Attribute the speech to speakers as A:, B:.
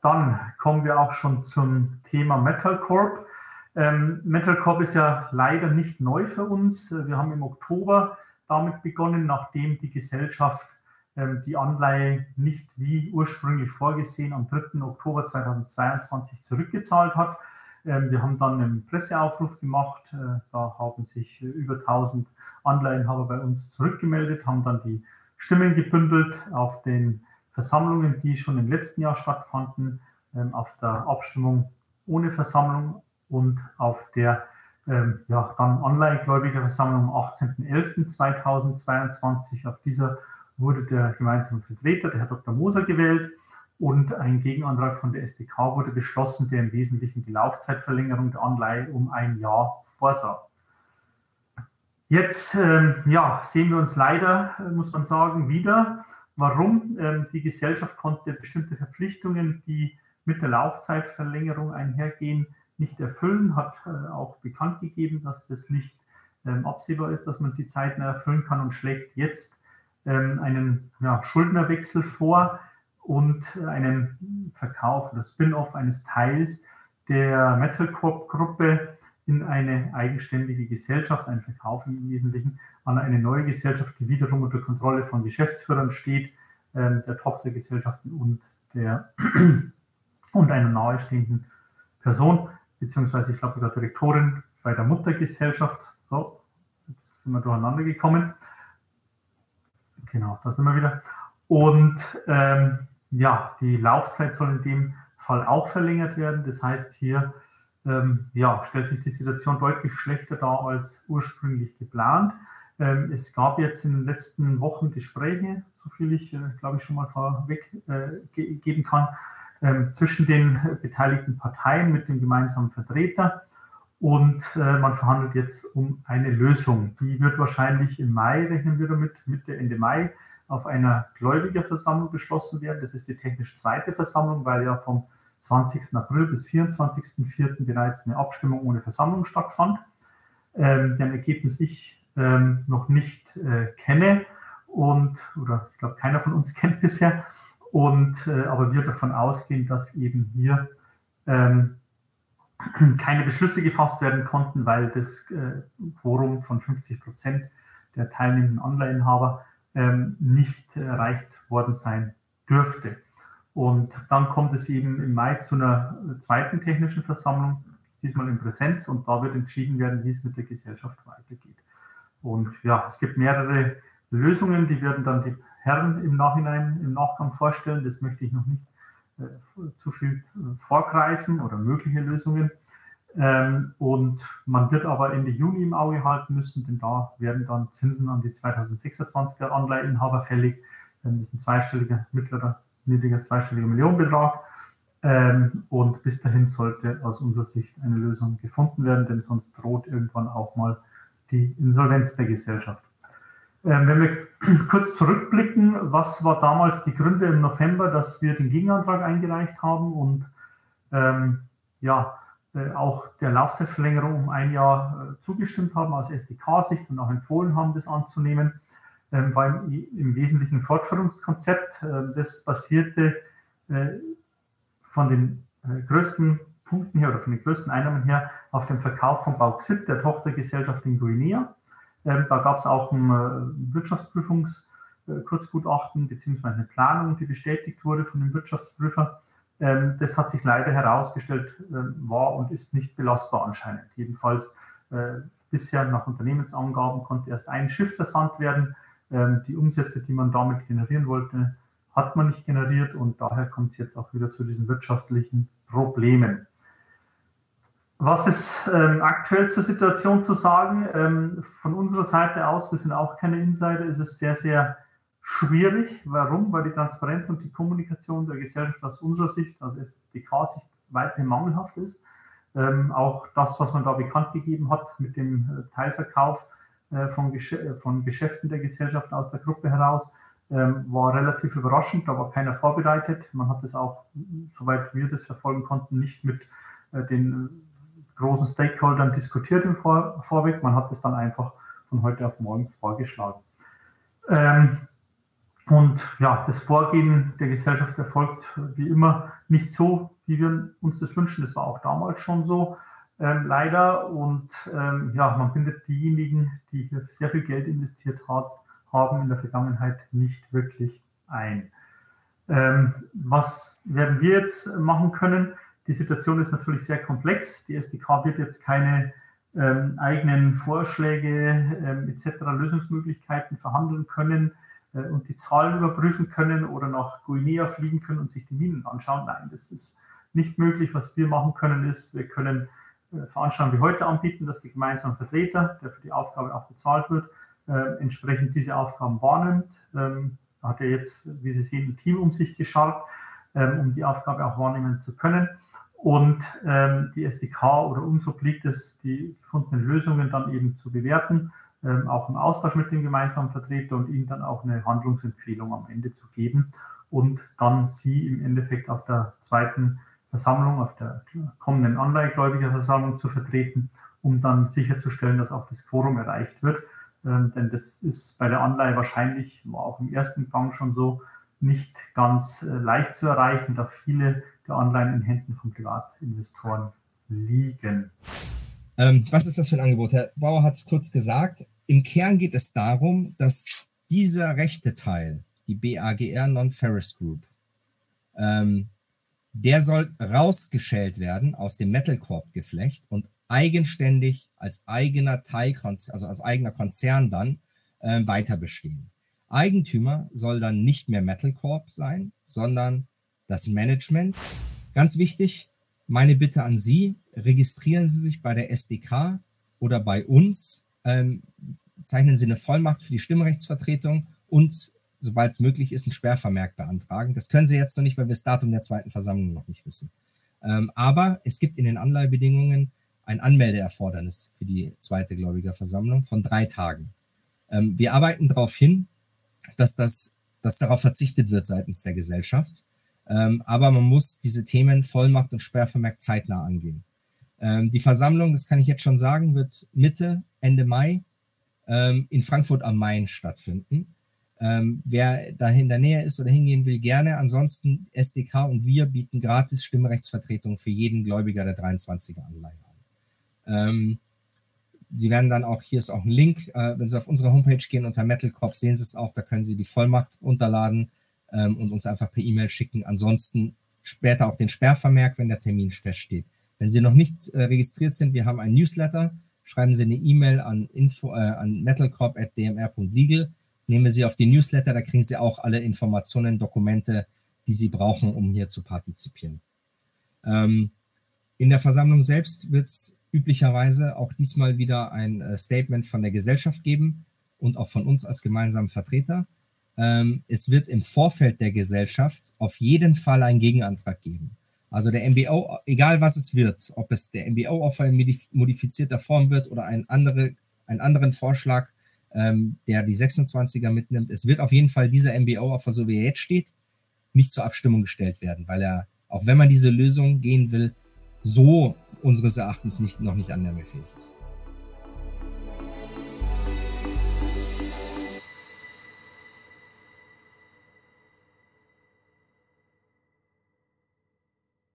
A: dann kommen wir auch schon zum Thema Metal Corp. Ähm, Metal Corp ist ja leider nicht neu für uns. Wir haben im Oktober damit begonnen, nachdem die Gesellschaft ähm, die Anleihe nicht wie ursprünglich vorgesehen am 3. Oktober 2022 zurückgezahlt hat. Ähm, wir haben dann einen Presseaufruf gemacht. Äh, da haben sich über 1000 Anleihenhaber bei uns zurückgemeldet, haben dann die Stimmen gebündelt auf den Versammlungen, die schon im letzten Jahr stattfanden, ähm, auf der Abstimmung ohne Versammlung und auf der ähm, ja, dann Anleihegläubigerversammlung am 18.11.2022. Auf dieser wurde der gemeinsame Vertreter, der Herr Dr. Moser, gewählt und ein Gegenantrag von der SDK wurde beschlossen, der im Wesentlichen die Laufzeitverlängerung der Anleihe um ein Jahr vorsah. Jetzt ähm, ja, sehen wir uns leider, muss man sagen, wieder. Warum? Ähm, die Gesellschaft konnte bestimmte Verpflichtungen, die mit der Laufzeitverlängerung einhergehen, nicht erfüllen, hat äh, auch bekannt gegeben, dass das nicht ähm, absehbar ist, dass man die Zeiten erfüllen kann und schlägt jetzt ähm, einen ja, Schuldnerwechsel vor und einen Verkauf oder Spin-off eines Teils der Metal Corp Gruppe in eine eigenständige Gesellschaft, einen Verkauf im Wesentlichen an eine neue Gesellschaft, die wiederum unter Kontrolle von Geschäftsführern steht, ähm, der Tochtergesellschaften und der und einer nahestehenden Person beziehungsweise ich glaube sogar Direktorin bei der Muttergesellschaft. So, jetzt sind wir durcheinander gekommen. Genau, da sind wir wieder. Und ähm, ja, die Laufzeit soll in dem Fall auch verlängert werden. Das heißt, hier ähm, ja, stellt sich die Situation deutlich schlechter dar als ursprünglich geplant. Ähm, es gab jetzt in den letzten Wochen Gespräche, so viel ich, äh, glaube ich, schon mal vorweg äh, ge geben kann, ähm, zwischen den beteiligten Parteien mit dem gemeinsamen Vertreter. Und äh, man verhandelt jetzt um eine Lösung. Die wird wahrscheinlich im Mai, rechnen wir damit, Mitte, Ende Mai, auf einer Gläubigerversammlung beschlossen werden. Das ist die technisch zweite Versammlung, weil ja vom 20. April bis 24.04. bereits eine Abstimmung ohne Versammlung stattfand, ähm, deren Ergebnis ich ähm, noch nicht äh, kenne und oder ich glaube keiner von uns kennt bisher. Und äh, aber wir davon ausgehen, dass eben hier ähm, keine Beschlüsse gefasst werden konnten, weil das äh, Quorum von 50 Prozent der teilnehmenden Anleihenhaber ähm, nicht erreicht worden sein dürfte. Und dann kommt es eben im Mai zu einer zweiten technischen Versammlung, diesmal in Präsenz, und da wird entschieden werden, wie es mit der Gesellschaft weitergeht. Und ja, es gibt mehrere Lösungen, die werden dann die Herren im Nachhinein, im Nachgang vorstellen. Das möchte ich noch nicht äh, zu viel äh, vorgreifen oder mögliche Lösungen. Ähm, und man wird aber Ende Juni im Auge halten müssen, denn da werden dann Zinsen an die 2026er Anleiheinhaber fällig. Ähm, das ist ein zweistelliger, mittlerer, niedriger, zweistelliger Millionenbetrag. Ähm, und bis dahin sollte aus unserer Sicht eine Lösung gefunden werden, denn sonst droht irgendwann auch mal die Insolvenz der Gesellschaft. Ähm, wenn wir kurz zurückblicken, was war damals die Gründe im November, dass wir den Gegenantrag eingereicht haben und ähm, ja, äh, auch der Laufzeitverlängerung um ein Jahr äh, zugestimmt haben aus SDK-Sicht und auch empfohlen haben, das anzunehmen, ähm, war im, im, Wesentlichen Fortführungskonzept. Äh, das basierte äh, von den äh, größten Punkten her oder von den größten Einnahmen her auf dem Verkauf von Bauxit, der Tochtergesellschaft in Guinea. Ähm, da gab es auch ein äh, Wirtschaftsprüfungskurzgutachten äh, beziehungsweise eine Planung, die bestätigt wurde von dem Wirtschaftsprüfer. Ähm, das hat sich leider herausgestellt, äh, war und ist nicht belastbar anscheinend. Jedenfalls bisher nach Unternehmensangaben konnte erst ein Schiff versandt werden. Ähm, die Umsätze, die man damit generieren wollte, hat man nicht generiert und daher kommt es jetzt auch wieder zu diesen wirtschaftlichen Problemen. Was ist ähm, aktuell zur Situation zu sagen? Ähm, von unserer Seite aus, wir sind auch keine Insider, ist es sehr, sehr schwierig. Warum? Weil die Transparenz und die Kommunikation der Gesellschaft aus unserer Sicht, also SDK-Sicht, weiterhin mangelhaft ist. Ähm, auch das, was man da bekannt gegeben hat mit dem äh, Teilverkauf von, Gesch äh, von, Geschäften der Gesellschaft aus der Gruppe heraus, ähm, war relativ überraschend. Da war keiner vorbereitet. Man hat es auch, soweit wir das verfolgen konnten, nicht mit äh, den großen Stakeholdern diskutiert im Vor Vorweg. Man hat es dann einfach von heute auf morgen vorgeschlagen. Ähm, Und ja, das Vorgehen der Gesellschaft erfolgt wie immer nicht so, wie wir uns das wünschen. Das war auch damals schon so, ähm, leider. Und ähm, ja, man bindet diejenigen, die hier sehr viel Geld investiert hat, haben in der Vergangenheit nicht wirklich ein. Ähm, was werden wir jetzt machen können? Die Situation ist natürlich sehr komplex. Die SDK wird jetzt keine ähm, eigenen Vorschläge ähm, etc. Lösungsmöglichkeiten verhandeln können äh, und die Zahlen überprüfen können oder nach Guinea fliegen können und sich die Minen anschauen. Nein, das ist nicht möglich. Was wir machen können, ist, wir können Veranstaltungen wie heute anbieten, dass die gemeinsamen Vertreter, der für die Aufgabe auch bezahlt wird, äh, entsprechend diese Aufgaben wahrnimmt. Ähm, hat er jetzt, wie Sie sehen, ein Team um sich geschart, ähm, um die Aufgabe auch wahrnehmen zu können. Und ähm, die SDK oder uns obliegt es, die gefundenen Lösungen dann eben zu bewerten, ähm, auch im Austausch mit dem gemeinsamen Vertreter und ihnen dann auch eine Handlungsempfehlung am Ende zu geben und dann sie im Endeffekt auf der zweiten Versammlung, auf der kommenden Anleihegläubigerversammlung zu vertreten, um dann sicherzustellen, dass auch das Quorum erreicht wird. Ähm, denn das ist bei der Anleihe wahrscheinlich, war auch im ersten Gang schon so, nicht ganz äh, leicht zu erreichen, da viele der Anleihen in Händen von Privatinvestoren liegen.
B: Ähm, was ist das für ein Angebot? Herr Bauer hat es kurz gesagt. Im Kern geht es darum, dass dieser rechte Teil, die BAGR Non-Ferrous Group, ähm, der soll rausgeschält werden aus dem Metal Corp Geflecht und eigenständig als eigener Teil, also als eigener Konzern dann äh, weiter bestehen. Eigentümer soll dann nicht mehr Metal Corp sein, sondern das Management. Ganz wichtig, meine Bitte an Sie, registrieren Sie sich bei der SDK oder bei uns, ähm, zeichnen Sie eine Vollmacht für die Stimmrechtsvertretung und sobald es möglich ist, ein Sperrvermerk beantragen. Das können Sie jetzt noch nicht, weil wir das Datum der zweiten Versammlung noch nicht wissen. Ähm, aber es gibt in den Anleihebedingungen ein Anmeldeerfordernis für die zweite Gläubigerversammlung von drei Tagen. Ähm, wir arbeiten darauf hin, dass, das, dass darauf verzichtet wird seitens der Gesellschaft. Ähm, aber man muss diese Themen Vollmacht und Sperrvermerk zeitnah angehen. Ähm, die Versammlung, das kann ich jetzt schon sagen, wird Mitte, Ende Mai ähm, in Frankfurt am Main stattfinden. Ähm, wer da in der Nähe ist oder hingehen will, gerne. Ansonsten SDK und wir bieten gratis Stimmrechtsvertretung für jeden Gläubiger der 23er Anleihe an. Ähm, Sie werden dann auch, hier ist auch ein Link, äh, wenn Sie auf unsere Homepage gehen unter Metal Corp, sehen Sie es auch, da können Sie die Vollmacht runterladen ähm, und uns einfach per E-Mail schicken. Ansonsten später auch den Sperrvermerk, wenn der Termin feststeht. Wenn Sie noch nicht äh, registriert sind, wir haben ein Newsletter, schreiben Sie eine E-Mail an, info, äh, an metalcorp.dmr.legal, nehmen Sie auf die Newsletter, da kriegen Sie auch alle Informationen, Dokumente, die Sie brauchen, um hier zu partizipieren. Ähm, in der Versammlung selbst wird es üblicherweise auch diesmal wieder ein äh, Statement von der Gesellschaft geben und auch von uns als gemeinsamen Vertreter. Ähm, es wird im Vorfeld der Gesellschaft auf jeden Fall einen Gegenantrag geben. Also der MBO, egal was es wird, ob es der MBO-Offer in modifizierter Form wird oder ein andere, einen anderen Vorschlag, ähm, der die 26er mitnimmt, es wird auf jeden Fall dieser MBO-Offer, so wie er jetzt steht, nicht zur Abstimmung gestellt werden, weil er, auch wenn man diese Lösung gehen will, so unseres Erachtens nicht, noch nicht annahmefähig ist.